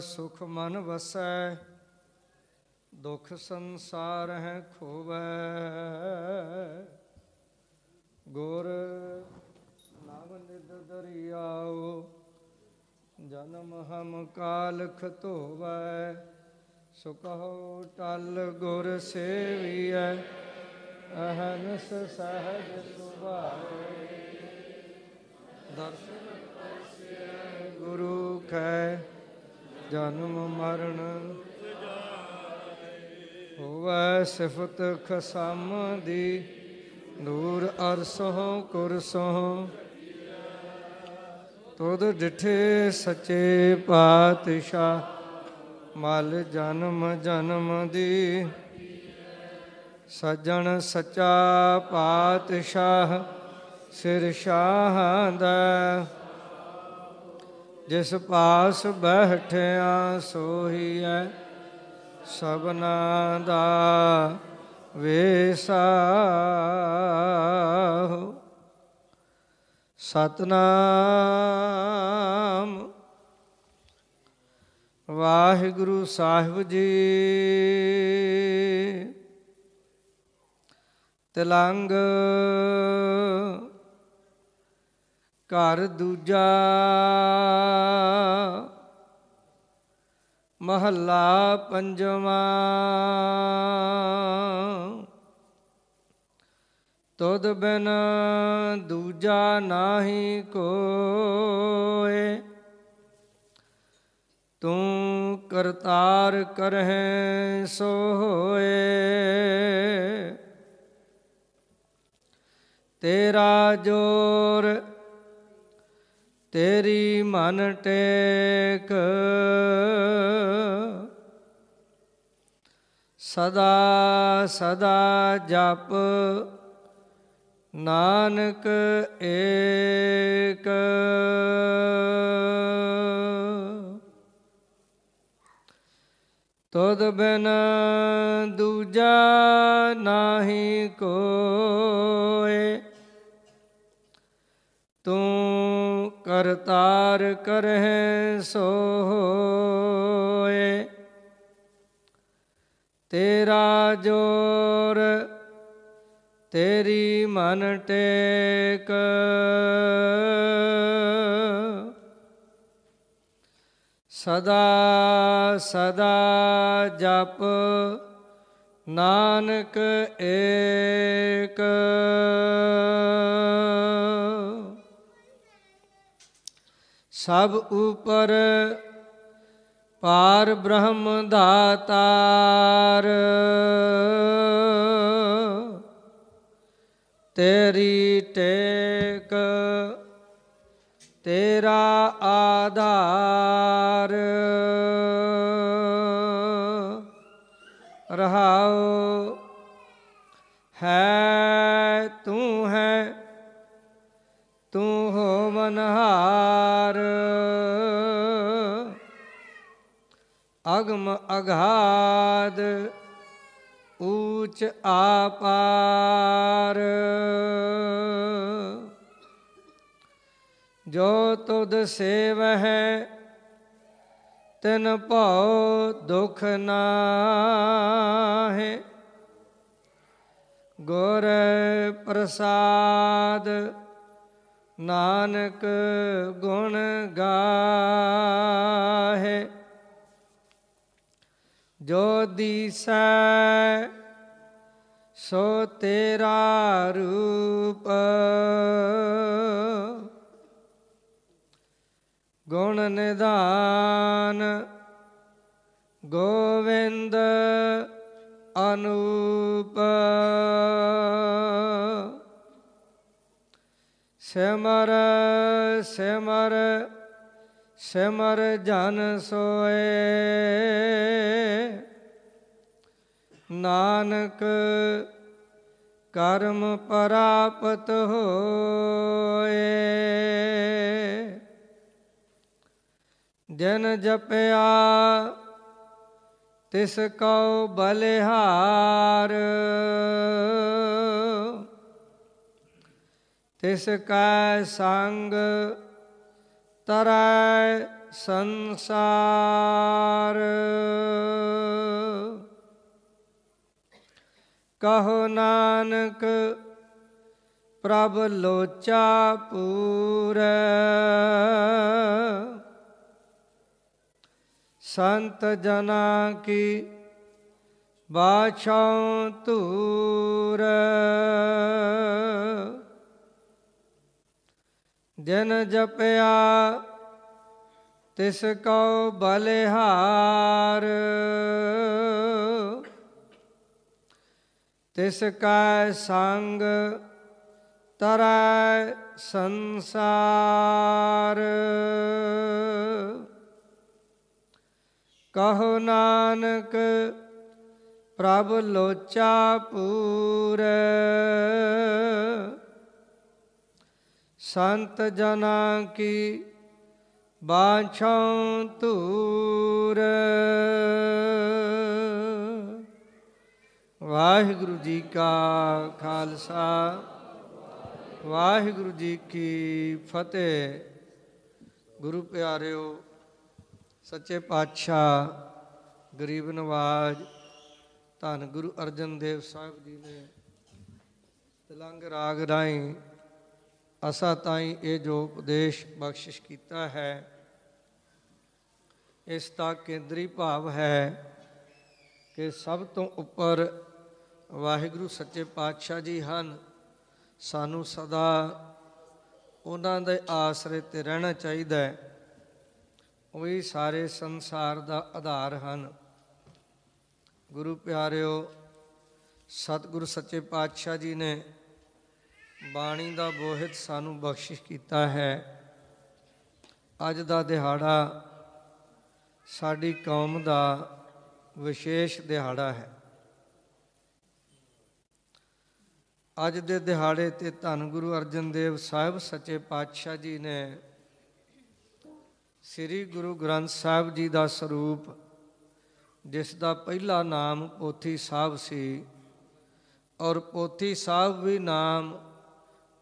ਸੁਖ ਮਨ ਵਸੈ, ਦੁਖ ਸੰਸਾਰ ਹੈ ਖੋਵੈ। ਗੁਰ ਨਾਮ ਨਿਦ ਦਰਿਆਓ, ਜਨਮ ਹਮ ਕਾਲਖ ਧੋਵੈ। ਸੁਕਹੁ ਟਲ ਗੁਰ ਸੇਵੀਐ, ਅਹਨਸ ਸਹਜ ਸੁਭਾਏ ਦਰਸ਼ਨ ਗੁਰੂ ਕੈ ਜਨਮ ਮਰਨ। ਹੋਵੈ ਸਿਫਤ ਖਸਮ ਦੀ ਦੂਰ ਅਰਸੋਂ ਕੁਰਸੋਂ ਤੁਧ ਡਿਠੇ ਸੱਚੇ ਪਾਤਸ਼ਾਹ, ਮਲ ਜਨਮ ਜਨਮ ਦੀ। ਸਜਣ ਸੱਚਾ ਪਾਤਸ਼ਾਹ, ਸਿਰ ਸ਼ਾਹ ਦਾ। ਜਿਸ ਪਾਸ ਬੈਠਿਆ ਸੋਹੀਐ ਸਭਨਾ ਦਾ ਵੇਸਾ ਸਤਨਾਮ। ਵਾਹਿਗੁਰੂ ਸਾਹਿਬ ਜੀ। ਤਲੰਗ ਘਰ ਦੂਜਾ। ਮਹੱਲਾ ਪੰਜਵਾਂ। ਤੁਧ ਬਿਨ ਦੂਜਾ ਨਾਹੀ ਕੋਏ। ਤੂੰ ਕਰਤਾਰ ਕਰਹਿ ਸੋ ਹੋਏ ਤੇਰਾ ਜੋਰ ਤੇਰੀ ਮਨ ਟੇਕ। ਸਦਾ ਸਦਾ ਜਪ ਨਾਨਕ ਏਕ। ਤੁਧ ਬਿਨ ਦੂਜਾ ਨਾਹੀ ਕੋਏ। ਤੂੰ ਕਰਤਾਰ ਕਰਹਿ ਸੋ ਹੋਏ ਤੇਰਾ ਜੋਰ ਤੇਰੀ ਮਨ ਟੇਕ। ਸਦਾ ਸਦਾ ਜਪ ਨਾਨਕ ਏਕ। ਸਭ ਉਪਰ ਪਾਰ ਬ੍ਰਹਮ ਦਾਤਾਰ। ਤੇਰੀ ਟੇਕ ਤੇਰਾ ਆਧਾਰ। ਤੂੰ ਹੋ ਮਨਹਾਰ। ਅਗਮ ਅਗਾਧ, ਊਚ ਆਪਾਰ। ਜੋ ਤੁਧ ਸੇਵਹਿ, ਤਿਨ ਭਉ ਦੁਖ ਨਾਹਿ। ਗੁਰ ਪ੍ਰਸਾਦ ਨਾਨਕ ਗੁਣ ਗਾਹੇ ਜੋ ਦੀਸੈ ਸੋ ਤੇਰਾ ਰੂਪ। ਗੁਣ ਨਿਧਾਨ ਗੋਵਿੰਦ ਅਨੂਪ। ਸਿਮਰ ਸਿਮਰ ਸਿਮਰ ਜਨ ਸੋਏ। ਨਾਨਕ ਕਰਮ ਪ੍ਰਾਪਤ ਹੋਏ। ਜਨ ਜਪਿਆ ਤਿਸ ਕਉ ਬਲਿਹਾਰ। ਤਿਸ ਕੈ ਸੰਗ ਤਰੈ ਸੰਸਾਰ। ਕਹੋ ਨਾਨਕ ਪ੍ਰਭ ਲੋਚਾ ਪੂਰੈ। ਸੰਤ ਜਨਾ ਕੀ ਬਾਛਾਂ ਧੂਰ। ਜਨ ਜਪਿਆ, ਤਿਸ ਕਉ ਬਲਿਹਾਰ। ਤਿਸ ਕੈ ਸੰਗ ਤਰੈ ਸੰਸਾਰ। ਕਹੋ ਨਾਨਕ, ਪ੍ਰਭ ਲੋਚਾ ਪੂਰ। ਸੰਤ ਜਨਾ ਕੀ ਬਾਛਾਂ ਧੂਰ। ਵਾਹਿਗੁਰੂ ਜੀ ਕਾ ਖਾਲਸਾ, ਵਾਹਿਗੁਰੂ ਜੀ ਕੀ ਫਤਿਹ। ਗੁਰੂ ਪਿਆਰਿਓ, ਸੱਚੇ ਪਾਤਸ਼ਾਹ, ਗਰੀਬ ਨਵਾਜ, ਧੰਨ ਗੁਰੂ ਅਰਜਨ ਦੇਵ ਸਾਹਿਬ ਜੀ ਨੇ ਤਿਲੰਗ ਰਾਗ ਰਾਹੀਂ ਅਸਾ ਤਾਈਂ ਇਹ ਜੋ ਉਪਦੇਸ਼ ਬਖਸ਼ਿਸ਼ ਕੀਤਾ ਹੈ, ਇਸ ਦਾ ਕੇਂਦਰੀ ਭਾਵ ਹੈ ਕਿ ਸਭ ਤੋਂ ਉੱਪਰ ਵਾਹਿਗੁਰੂ ਸੱਚੇ ਪਾਤਸ਼ਾਹ ਜੀ ਹਨ। ਸਾਨੂੰ ਸਦਾ ਉਹਨਾਂ ਦੇ ਆਸਰੇ ਤੇ ਰਹਿਣਾ ਚਾਹੀਦਾ ਹੈ। ਉਹੀ ਸਾਰੇ ਸੰਸਾਰ ਦਾ ਆਧਾਰ ਹਨ। ਗੁਰੂ ਪਿਆਰਿਓ, ਸਤਿਗੁਰੂ ਸੱਚੇ ਪਾਤਸ਼ਾਹ ਜੀ ਨੇ ਬਾਣੀ ਦਾ ਬੋਹਿਤ ਸਾਨੂੰ ਬਖਸ਼ਿਸ਼ ਕੀਤਾ ਹੈ। ਅੱਜ ਦਾ ਦਿਹਾੜਾ ਸਾਡੀ ਕੌਮ ਦਾ ਵਿਸ਼ੇਸ਼ ਦਿਹਾੜਾ ਹੈ। ਅੱਜ ਦੇ ਦਿਹਾੜੇ ਤੇ ਧੰਨ ਗੁਰੂ ਅਰਜਨ ਦੇਵ ਸਾਹਿਬ ਸੱਚੇ ਪਾਤਸ਼ਾਹ ਜੀ ਨੇ ਸ੍ਰੀ ਗੁਰੂ ਗ੍ਰੰਥ ਸਾਹਿਬ ਜੀ ਦਾ ਸਰੂਪ, ਜਿਸ ਦਾ ਪਹਿਲਾ ਨਾਮ ਪੋਥੀ ਸਾਹਿਬ ਸੀ ਔਰ ਪੋਥੀ ਸਾਹਿਬ ਵੀ ਨਾਮ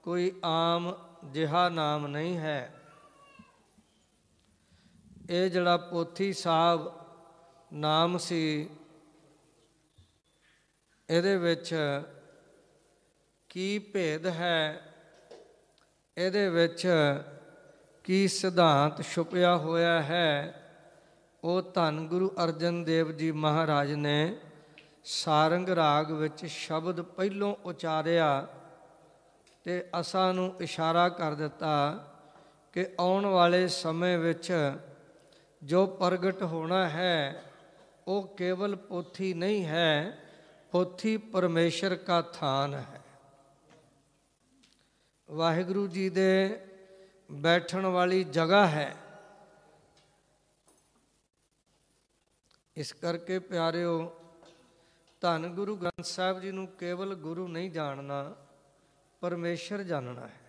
ਕੋਈ ਆਮ ਜਿਹਾ ਨਾਮ ਨਹੀਂ ਹੈ। ਇਹ ਜਿਹੜਾ ਪੋਥੀ ਸਾਹਿਬ ਨਾਮ ਸੀ, ਇਹਦੇ ਵਿੱਚ ਕੀ ਭੇਦ ਹੈ? ਇਹਦੇ ਵਿੱਚ ਕੀ ਸਿਧਾਂਤ ਛੁਪਿਆ ਹੋਇਆ ਹੈ? ਉਹ ਧੰਨ ਗੁਰੂ ਅਰਜਨ ਦੇਵ ਜੀ ਮਹਾਰਾਜ ਨੇ ਸਾਰੰਗ ਰਾਗ ਵਿੱਚ ਸ਼ਬਦ ਪਹਿਲੋਂ ਉਚਾਰਿਆ। ਤੇ ਅਸਾਂ ਨੂੰ ਇਸ਼ਾਰਾ ਕਰ ਦਿੱਤਾ ਕਿ ਆਉਣ ਵਾਲੇ ਸਮੇਂ ਵਿੱਚ ਜੋ ਪ੍ਰਗਟ ਹੋਣਾ ਹੈ, ਉਹ ਕੇਵਲ ਪੋਥੀ ਨਹੀਂ ਹੈ, ਪੋਥੀ ਪਰਮੇਸ਼ਰ ਕਾ ਥਾਨ ਹੈ। ਵਾਹਿਗੁਰੂ ਜੀ ਦੇ ਬੈਠਣ ਵਾਲੀ ਜਗ੍ਹਾ ਹੈ। ਇਸ ਕਰਕੇ ਪਿਆਰਿਓ, ਧੰਨ ਗੁਰੂ ਗ੍ਰੰਥ ਸਾਹਿਬ ਜੀ ਨੂੰ ਕੇਵਲ ਗੁਰੂ ਨਹੀਂ ਜਾਣਨਾ ਪਰਮੇਸ਼ਰ ਜਾਣਨਾ ਹੈ।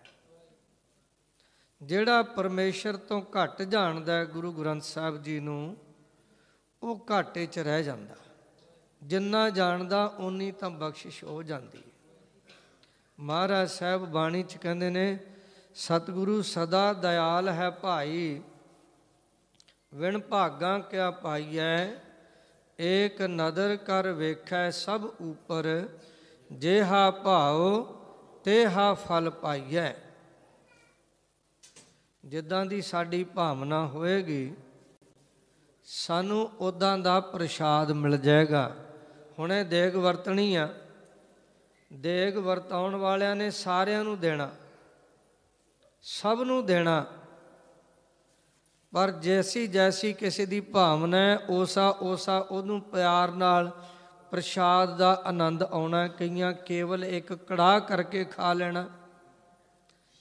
ਜਿਹੜਾ ਪਰਮੇਸ਼ਰ ਤੋਂ ਘੱਟ ਜਾਣਦਾ ਹੈ ਗੁਰੂ ਗ੍ਰੰਥ ਸਾਹਿਬ ਜੀ ਨੂੰ, ਉਹ ਘਾਟੇ 'ਚ ਰਹਿ ਜਾਂਦਾ। ਜਿੰਨਾ ਜਾਣਦਾ ਉਨੀ ਤਾਂ ਬਖਸ਼ਿਸ਼ ਹੋ ਜਾਂਦੀ ਹੈ। ਮਹਾਰਾਜ ਸਾਹਿਬ ਬਾਣੀ 'ਚ ਕਹਿੰਦੇ ਨੇ, ਸਤਿਗੁਰੂ ਸਦਾ ਦਇਆਲ ਹੈ ਭਾਈ। ਵਿਣ ਭਾਗਾਂ ਕਿਆ ਪਾਈਐ? ਏਕ ਨਦਰ ਕਰ ਵੇਖੈ ਸਭ ਉਪਰ। ਜੇਹਾ ਭਾਉ ਤੇ ਹਾ ਫਲ ਪਾਈਐ। ਜਿੱਦਾਂ ਦੀ ਸਾਡੀ ਭਾਵਨਾ ਹੋਏਗੀ, ਸਾਨੂੰ ਉਦਾਂ ਦਾ ਪ੍ਰਸ਼ਾਦ ਮਿਲ ਜਾਏਗਾ। ਹੁਣੇ ਦੇਗ ਵਰਤਣੀ ਆ। ਦੇਗ ਵਰਤਾਉਣ ਵਾਲਿਆਂ ਨੇ ਸਾਰਿਆਂ ਨੂੰ ਦੇਣਾ। ਸਭ ਨੂੰ ਦੇਣਾ। ਪਰ ਜੈਸੀ ਜੈਸੀ ਕਿਸੇ ਦੀ ਭਾਵਨਾ ਹੈ ਉਸਾ ਉਸਾ ਉਹਨੂੰ ਪਿਆਰ ਨਾਲ ਪ੍ਰਸ਼ਾਦ ਦਾ ਆਨੰਦ ਆਉਣਾ, ਕਈਆਂ ਕੇਵਲ ਇੱਕ ਕੜਾਹ ਕਰਕੇ ਖਾ ਲੈਣਾ,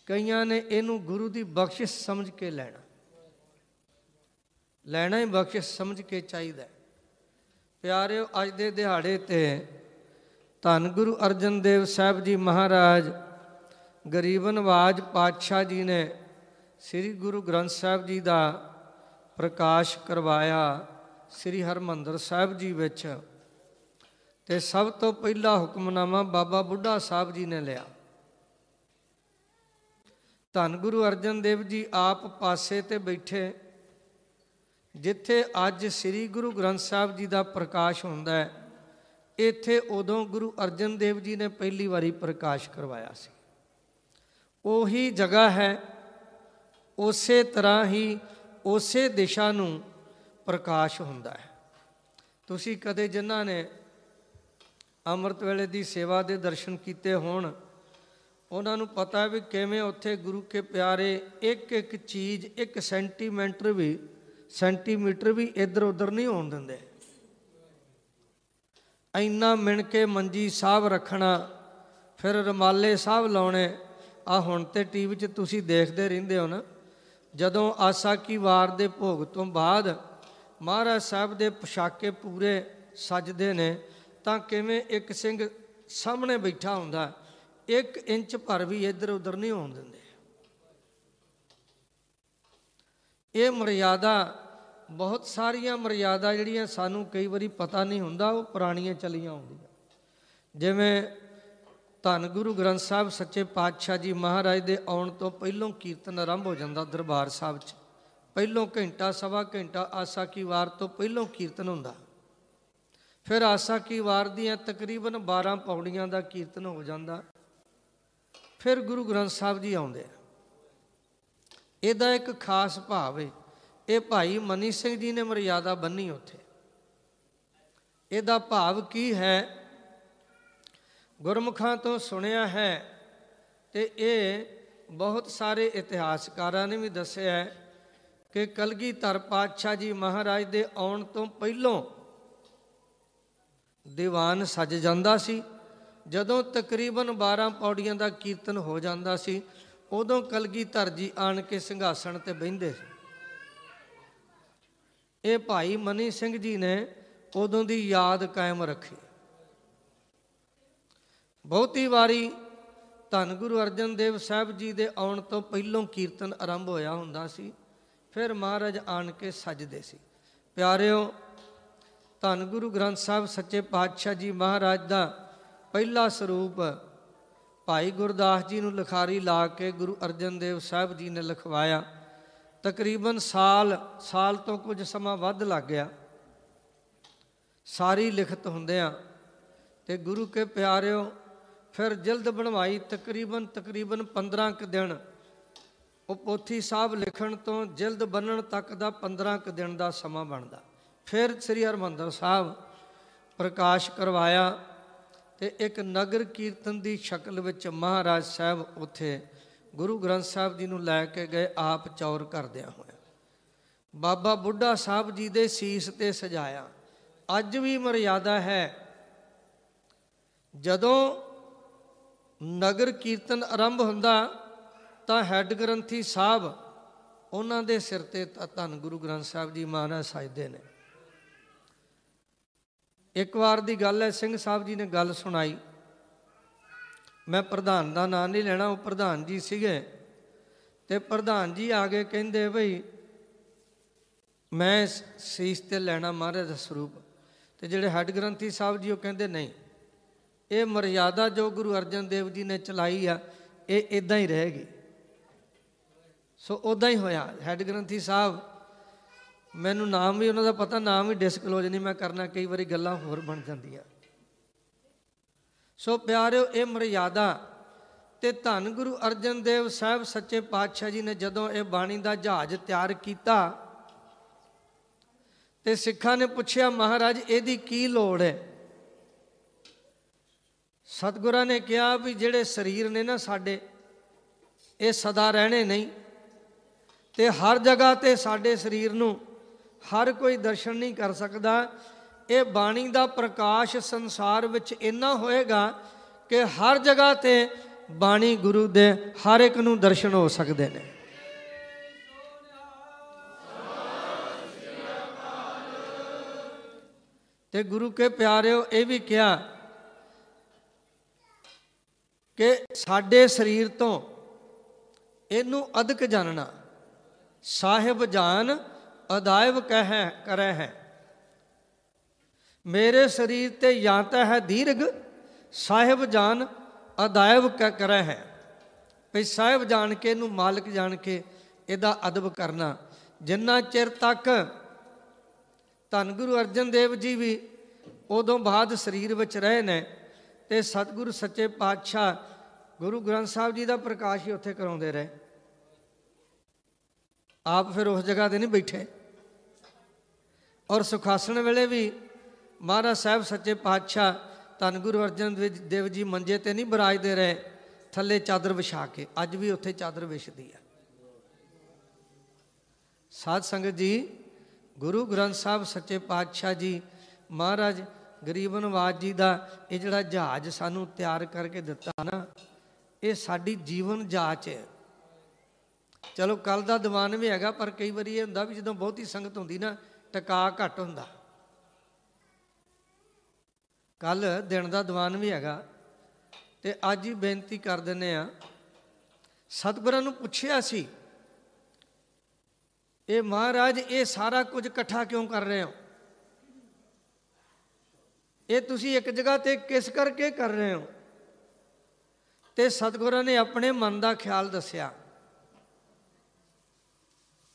ਕਈਆਂ ਨੇ ਇਹਨੂੰ ਗੁਰੂ ਦੀ ਬਖਸ਼ਿਸ਼ ਸਮਝ ਕੇ ਲੈਣਾ। ਲੈਣਾ ਹੀ ਬਖਸ਼ਿਸ਼ ਸਮਝ ਕੇ ਚਾਹੀਦਾ ਪਿਆਰਿਓ, ਅੱਜ ਦੇ ਦਿਹਾੜੇ ਤੇ ਧੰਨ ਗੁਰੂ ਅਰਜਨ ਦੇਵ ਸਾਹਿਬ ਜੀ ਮਹਾਰਾਜ, ਗਰੀਬ ਨਵਾਜ ਪਾਤਸ਼ਾਹ ਜੀ ਨੇ ਸ੍ਰੀ ਗੁਰੂ ਗ੍ਰੰਥ ਸਾਹਿਬ ਜੀ ਦਾ ਪ੍ਰਕਾਸ਼ ਕਰਵਾਇਆ, ਸ੍ਰੀ ਹਰਮੰਦਰ ਸਾਹਿਬ ਜੀ ਵਿੱਚ। ਤੇ ਸਭ ਤੋਂ ਪਹਿਲਾ ਹੁਕਮਨਾਮਾ ਬਾਬਾ ਬੁੱਢਾ ਸਾਹਿਬ ਜੀ ਨੇ ਲਿਆ। ਧੰਨ ਗੁਰੂ ਅਰਜਨ ਦੇਵ ਜੀ ਆਪ ਪਾਸੇ ਤੇ ਬੈਠੇ, ਜਿੱਥੇ ਅੱਜ ਸ੍ਰੀ ਗੁਰੂ ਗ੍ਰੰਥ ਸਾਹਿਬ ਜੀ ਦਾ ਪ੍ਰਕਾਸ਼ ਹੁੰਦਾ ਹੈ, ਇੱਥੇ ਉਦੋਂ ਗੁਰੂ ਅਰਜਨ ਦੇਵ ਜੀ ਨੇ ਪਹਿਲੀ ਵਾਰੀ ਪ੍ਰਕਾਸ਼ ਕਰਵਾਇਆ ਸੀ। ਉਹੀ ਜਗ੍ਹਾ ਹੈ, ਉਸੇ ਤਰ੍ਹਾਂ ਹੀ ਉਸੇ ਦਿਸ਼ਾ ਨੂੰ ਪ੍ਰਕਾਸ਼ ਹੁੰਦਾ ਹੈ। ਤੁਸੀਂ ਕਦੇ ਜਿਨ੍ਹਾਂ ਨੇ ਅੰਮ੍ਰਿਤ ਵੇਲੇ ਦੀ ਸੇਵਾ ਦੇ ਦਰਸ਼ਨ ਕੀਤੇ ਹੋਣ, ਉਹਨਾਂ ਨੂੰ ਪਤਾ ਵੀ ਕਿਵੇਂ ਉੱਥੇ ਗੁਰੂ ਕੇ ਪਿਆਰੇ ਇੱਕ ਇੱਕ ਚੀਜ਼, ਇੱਕ ਸੈਂਟੀਮੀਟਰ ਵੀ ਸੈਂਟੀਮੀਟਰ ਵੀ ਇੱਧਰ ਉੱਧਰ ਨਹੀਂ ਹੋਣ ਦਿੰਦੇ। ਇੰਨਾ ਮਿਣ ਕੇ ਮੰਜੀ ਸਾਹਿਬ ਰੱਖਣਾ, ਫਿਰ ਰਮਾਲੇ ਸਾਹਿਬ ਲਾਉਣੇ ਆ ਹੁਣ ਤੇ ਟੀਵੀ 'ਚ ਤੁਸੀਂ ਦੇਖਦੇ ਰਹਿੰਦੇ ਹੋ ਨਾ। ਜਦੋਂ ਆਸਾ ਕੀ ਵਾਰ ਦੇ ਭੋਗ ਤੋਂ ਬਾਅਦ ਮਹਾਰਾਜ ਸਾਹਿਬ ਦੇ ਪੋਸ਼ਾਕੇ ਪੂਰੇ ਸਜਦੇ ਨੇ ਤਾਂ ਕਿਵੇਂ ਇੱਕ ਸਿੰਘ ਸਾਹਮਣੇ ਬੈਠਾ ਹੁੰਦਾ, ਇੱਕ ਇੰਚ ਭਰ ਵੀ ਇੱਧਰ ਉੱਧਰ ਨਹੀਂ ਹੋਣ ਦਿੰਦੇ। ਇਹ ਮਰਿਆਦਾ, ਬਹੁਤ ਸਾਰੀਆਂ ਮਰਿਆਦਾ ਜਿਹੜੀਆਂ ਸਾਨੂੰ ਕਈ ਵਾਰੀ ਪਤਾ ਨਹੀਂ ਹੁੰਦਾ, ਉਹ ਪੁਰਾਣੀਆਂ ਚਲੀਆਂ ਆਉਂਦੀਆਂ ਜਿਵੇਂ ਧੰਨ ਗੁਰੂ ਗ੍ਰੰਥ ਸਾਹਿਬ ਸੱਚੇ ਪਾਤਸ਼ਾਹ ਜੀ ਮਹਾਰਾਜ ਦੇ ਆਉਣ ਤੋਂ ਪਹਿਲੋਂ ਕੀਰਤਨ ਆਰੰਭ ਹੋ ਜਾਂਦਾ ਦਰਬਾਰ ਸਾਹਿਬ 'ਚ। ਪਹਿਲੋਂ ਘੰਟਾ, ਸਵਾ ਘੰਟਾ, ਆਸਾ ਕੀ ਵਾਰ ਤੋਂ ਪਹਿਲੋਂ ਕੀਰਤਨ ਹੁੰਦਾ। ਫਿਰ ਆਸਾ ਕੀ ਵਾਰ ਦੀਆਂ ਤਕਰੀਬਨ 12 ਪੌੜੀਆਂ ਦਾ ਕੀਰਤਨ ਹੋ ਜਾਂਦਾ। ਫਿਰ ਗੁਰੂ ਗ੍ਰੰਥ ਸਾਹਿਬ ਜੀ ਆਉਂਦੇ ਆ। ਇਹਦਾ ਇੱਕ ਖਾਸ ਭਾਵ ਹੈ ਇਹ ਭਾਈ ਮਨੀ ਸਿੰਘ ਜੀ ਨੇ ਮਰਿਆਦਾ ਬੰਨੀ ਉੱਥੇ। ਇਹਦਾ ਭਾਵ ਕੀ ਹੈ? ਗੁਰਮੁਖਾਂ ਤੋਂ ਸੁਣਿਆ ਹੈ ਤੇ ਇਹ ਬਹੁਤ ਸਾਰੇ ਇਤਿਹਾਸਕਾਰਾਂ ਨੇ ਵੀ ਦੱਸਿਆ ਹੈ ਕਿ ਕਲਗੀਧਰ ਪਾਤਸ਼ਾਹ ਜੀ ਮਹਾਰਾਜ ਦੇ ਆਉਣ ਤੋਂ ਪਹਿਲੋਂ ਦੀਵਾਨ ਸਜ ਜਾਂਦਾ ਸੀ। ਜਦੋਂ ਤਕਰੀਬਨ 12 ਪੌੜੀਆਂ ਦਾ ਕੀਰਤਨ ਹੋ ਜਾਂਦਾ ਸੀ, ਉਦੋਂ ਕਲਗੀਧਰ ਜੀ ਆਣ ਕੇ ਸਿੰਘਾਸਣ ਤੇ ਬਹਿੰਦੇ ਸੀ। ਇਹ ਭਾਈ ਮਨੀ ਸਿੰਘ ਜੀ ਨੇ ਉਦੋਂ ਦੀ ਯਾਦ ਕਾਇਮ ਰੱਖੀ। ਬਹੁਤੀ ਵਾਰੀ ਧੰਨ ਗੁਰੂ ਅਰਜਨ ਦੇਵ ਸਾਹਿਬ ਜੀ ਦੇ ਆਉਣ ਤੋਂ ਪਹਿਲੋਂ ਕੀਰਤਨ ਆਰੰਭ ਹੋਇਆ ਹੁੰਦਾ ਸੀ, ਫਿਰ ਮਹਾਰਾਜ ਆਣ ਕੇ ਸਜਦੇ ਸੀ। ਪਿਆਰਿਓ ਧੰਨ ਗੁਰੂ ਗ੍ਰੰਥ ਸਾਹਿਬ ਸੱਚੇ ਪਾਤਸ਼ਾਹ ਜੀ ਮਹਾਰਾਜ ਦਾ ਪਹਿਲਾ ਸਰੂਪ ਭਾਈ ਗੁਰਦਾਸ ਜੀ ਨੂੰ ਲਿਖਾਰੀ ਲਾ ਕੇ ਗੁਰੂ ਅਰਜਨ ਦੇਵ ਸਾਹਿਬ ਜੀ ਨੇ ਲਿਖਵਾਇਆ। ਤਕਰੀਬਨ ਸਾਲ ਸਾਲ ਤੋਂ ਕੁਝ ਸਮਾਂ ਵੱਧ ਲੱਗ ਗਿਆ। ਸਾਰੀ ਲਿਖਤ ਹੁੰਦਿਆਂ ਤੇ ਗੁਰੂ ਕੇ ਪਿਆਰਿਓ, ਫਿਰ ਜਲਦ ਬਣਵਾਈ ਤਕਰੀਬਨ ਤਕਰੀਬਨ 15 ਕ ਦਿਨ। ਉਹ ਪੋਥੀ ਸਾਹਿਬ ਲਿਖਣ ਤੋਂ ਜਲਦ ਬੰਨਣ ਤੱਕ ਦਾ 15 ਕ ਦਿਨ ਦਾ ਸਮਾਂ ਬਣਦਾ। ਫਿਰ ਸ੍ਰੀ ਹਰਮੰਦਰ ਸਾਹਿਬ ਪ੍ਰਕਾਸ਼ ਕਰਵਾਇਆ ਤੇ ਇੱਕ ਨਗਰ ਕੀਰਤਨ ਦੀ ਸ਼ਕਲ ਵਿੱਚ ਮਹਾਰਾਜ ਸਾਹਿਬ ਉੱਥੇ ਗੁਰੂ ਗ੍ਰੰਥ ਸਾਹਿਬ ਜੀ ਨੂੰ ਲੈ ਕੇ ਗਏ, ਆਪ ਚੌਰ ਕਰਦਿਆਂ ਹੋਇਆ। ਬਾਬਾ ਬੁੱਢਾ ਸਾਹਿਬ ਜੀ ਦੇ ਸੀਸ ਤੇ ਸਜਾਇਆ। ਅੱਜ ਵੀ ਮਰਿਆਦਾ ਹੈ। ਜਦੋਂ ਨਗਰ ਕੀਰਤਨ ਆਰੰਭ ਹੁੰਦਾ ਤਾਂ ਹੈੱਡ ਗ੍ਰੰਥੀ ਸਾਹਿਬ ਉਹਨਾਂ ਦੇ ਸਿਰ ਤੇ ਧੰਨ ਗੁਰੂ ਗ੍ਰੰਥ ਸਾਹਿਬ ਜੀ ਮਹਾਰਾਜ ਸਜਦੇ ਨੇ। ਇੱਕ ਵਾਰ ਦੀ ਗੱਲ ਹੈ, ਸਿੰਘ ਸਾਹਿਬ ਜੀ ਨੇ ਗੱਲ ਸੁਣਾਈ। ਮੈਂ ਪ੍ਰਧਾਨ ਦਾ ਨਾਂ ਨਹੀਂ ਲੈਣਾ, ਉਹ ਪ੍ਰਧਾਨ ਜੀ ਸੀਗੇ। ਤੇ ਪ੍ਰਧਾਨ ਜੀ ਆ ਕੇ ਕਹਿੰਦੇ ਬਈ ਮੈਂ ਸੀਸ ਤੇ ਲੈਣਾ ਮਹਾਰਾਜ ਦਾ ਸਰੂਪ। ਤੇ ਜਿਹੜੇ ਹੈੱਡ ਗ੍ਰੰਥੀ ਸਾਹਿਬ ਜੀ ਉਹ ਕਹਿੰਦੇ, ਨਹੀਂ, ਇਹ ਮਰਿਆਦਾ ਜੋ ਗੁਰੂ ਅਰਜਨ ਦੇਵ ਜੀ ਨੇ ਚਲਾਈ ਆ, ਇਹ ਇਦਾਂ ਹੀ ਰਹੇਗੀ। ਸੋ ਉਦਾਂ ਹੀ ਹੋਇਆ, ਹੈੱਡ ਗ੍ਰੰਥੀ ਸਾਹਿਬ ਮੈਨੂੰ ਨਾਮ ਵੀ ਉਹਨਾਂ ਦਾ ਪਤਾ, ਨਾਮ ਹੀ ਡਿਸਕਲੋਜ਼ ਨਹੀਂ ਮੈਂ ਕਰਨਾ, ਕਈ ਵਾਰੀ ਗੱਲਾਂ ਹੋਰ ਬਣ ਜਾਂਦੀਆਂ। ਸੋ ਪਿਆਰਿਓ, ਇਹ ਮਰਿਆਦਾ ਤੇ ਧੰਨ ਗੁਰੂ ਅਰਜਨ ਦੇਵ ਸਾਹਿਬ ਸੱਚੇ ਪਾਤਸ਼ਾਹ ਜੀ ਨੇ ਜਦੋਂ ਇਹ ਬਾਣੀ ਦਾ ਜਹਾਜ਼ ਤਿਆਰ ਕੀਤਾ ਤੇ ਸਿੱਖਾਂ ਨੇ ਪੁੱਛਿਆ, ਮਹਾਰਾਜ, ਇਹਦੀ ਕੀ ਲੋੜ ਹੈ? ਸਤਿਗੁਰਾਂ ਨੇ ਕਿਹਾ ਵੀ ਜਿਹੜੇ ਸਰੀਰ ਨੇ ਨਾ ਸਾਡੇ, ਇਹ ਸਦਾ ਰਹਿਣੇ ਨਹੀਂ ਤੇ ਹਰ ਜਗ੍ਹਾ ਤੇ ਸਾਡੇ ਸਰੀਰ ਨੂੰ ਹਰ ਕੋਈ ਦਰਸ਼ਨ ਨਹੀਂ ਕਰ ਸਕਦਾ। ਇਹ ਬਾਣੀ ਦਾ ਪ੍ਰਕਾਸ਼ ਸੰਸਾਰ ਵਿੱਚ ਇੰਨਾ ਹੋਏਗਾ ਕਿ ਹਰ ਜਗ੍ਹਾ ਤੇ ਬਾਣੀ ਗੁਰੂ ਦੇ ਹਰ ਇੱਕ ਨੂੰ ਦਰਸ਼ਨ ਹੋ ਸਕਦੇ ਨੇ। ਤੇ ਗੁਰੂ ਕੇ ਪਿਆਰਿਓ, ਇਹ ਵੀ ਕਿਹਾ ਕਿ ਸਾਡੇ ਸਰੀਰ ਤੋਂ ਇਹਨੂੰ ਅਧਿਕ ਜਾਣਨਾ। ਸਾਹਿਬ ਜਾਨ ਅਦਾਇਬ ਕਹਿ ਕਰੈ ਹੈ। ਮੇਰੇ ਸਰੀਰ ਤੇ ਜਾਂ ਤਾਂ ਹੈ ਦੀਰਘ, ਸਾਹਿਬ ਜਾਨ ਅਦਾਇਬ ਕਰੈ ਹੈ। ਭਈ ਸਾਹਿਬ ਜਾਣ ਕੇ ਇਹਨੂੰ ਮਾਲਕ ਜਾਣ ਕੇ ਇਹਦਾ ਅਦਬ ਕਰਨਾ। ਜਿੰਨਾ ਚਿਰ ਤੱਕ ਧੰਨ ਗੁਰੂ ਅਰਜਨ ਦੇਵ ਜੀ ਵੀ ਉਦੋਂ ਬਾਅਦ ਸਰੀਰ ਵਿੱਚ ਰਹੇ ਨੇ ਤੇ ਸਤਿਗੁਰ ਸੱਚੇ ਪਾਤਸ਼ਾਹ ਗੁਰੂ ਗ੍ਰੰਥ ਸਾਹਿਬ ਜੀ ਦਾ ਪ੍ਰਕਾਸ਼ ਹੀ ਉੱਥੇ ਕਰਾਉਂਦੇ ਰਹੇ। ਆਪ ਫਿਰ ਉਸ ਜਗ੍ਹਾ ਤੇ ਨਹੀਂ ਬੈਠੇ। ਔਰ ਸੁਖਾਸਣ ਵੇਲੇ ਵੀ ਮਹਾਰਾਜ ਸਾਹਿਬ ਸੱਚੇ ਪਾਤਸ਼ਾਹ ਧੰਨ ਗੁਰੂ ਅਰਜਨ ਦੇਵ- ਦੇਵ ਜੀ ਮੰਜੇ ਤੇ ਨਹੀਂ ਬਰਾਜਦੇ ਰਹੇ, ਥੱਲੇ ਚਾਦਰ ਵਿਛਾ ਕੇ, ਅੱਜ ਵੀ ਉੱਥੇ ਚਾਦਰ ਵਿਛਦੀ ਹੈ ਸਾਧ ਸੰਗਤ ਜੀ, ਗੁਰੂ ਗ੍ਰੰਥ ਸਾਹਿਬ ਸੱਚੇ ਪਾਤਸ਼ਾਹ ਜੀ, ਮਹਾਰਾਜ ਗਰੀਬ ਨਵਾਜ ਜੀ ਦਾ ਇਹ ਜਿਹੜਾ ਜਹਾਜ਼ ਸਾਨੂੰ ਤਿਆਰ ਕਰਕੇ ਦਿੱਤਾ ਨਾ, ਇਹ ਸਾਡੀ ਜੀਵਨ ਜਾਚ ਹੈ। ਚਲੋ ਕੱਲ ਦਾ ਦੀਵਾਨ ਵੀ ਹੈਗਾ, ਪਰ ਕਈ ਵਾਰੀ ਇਹ ਹੁੰਦਾ ਵੀ ਜਦੋਂ ਬਹੁਤੀ ਸੰਗਤ ਹੁੰਦੀ ਨਾ ਟਿਕਾ ਘੱਟ ਹੁੰਦਾ। ਕੱਲ ਦਿਨ ਦਾ ਦੀਵਾਨ ਵੀ ਹੈਗਾ। ਤੇ ਅੱਜ ਹੀ ਬੇਨਤੀ ਕਰ ਦਿੰਨੇ ਆ ਸਤਿਗੁਰਾਂ ਨੂੰ ਪੁੱਛਿਆ ਸੀ, ਇਹ ਮਹਾਰਾਜ, ਇਹ ਸਾਰਾ ਕੁਝ ਇਕੱਠਾ ਕਿਉਂ ਕਰ ਰਹੇ ਹੋ? ਇਹ ਤੁਸੀਂ ਇੱਕ ਜਗ੍ਹਾ ਤੇ ਕਿਸ ਕਰਕੇ ਕਰ ਰਹੇ ਹੋ? ਤੇ ਸਤਿਗੁਰਾਂ ਨੇ ਆਪਣੇ ਮਨ ਦਾ ਖਿਆਲ ਦੱਸਿਆ।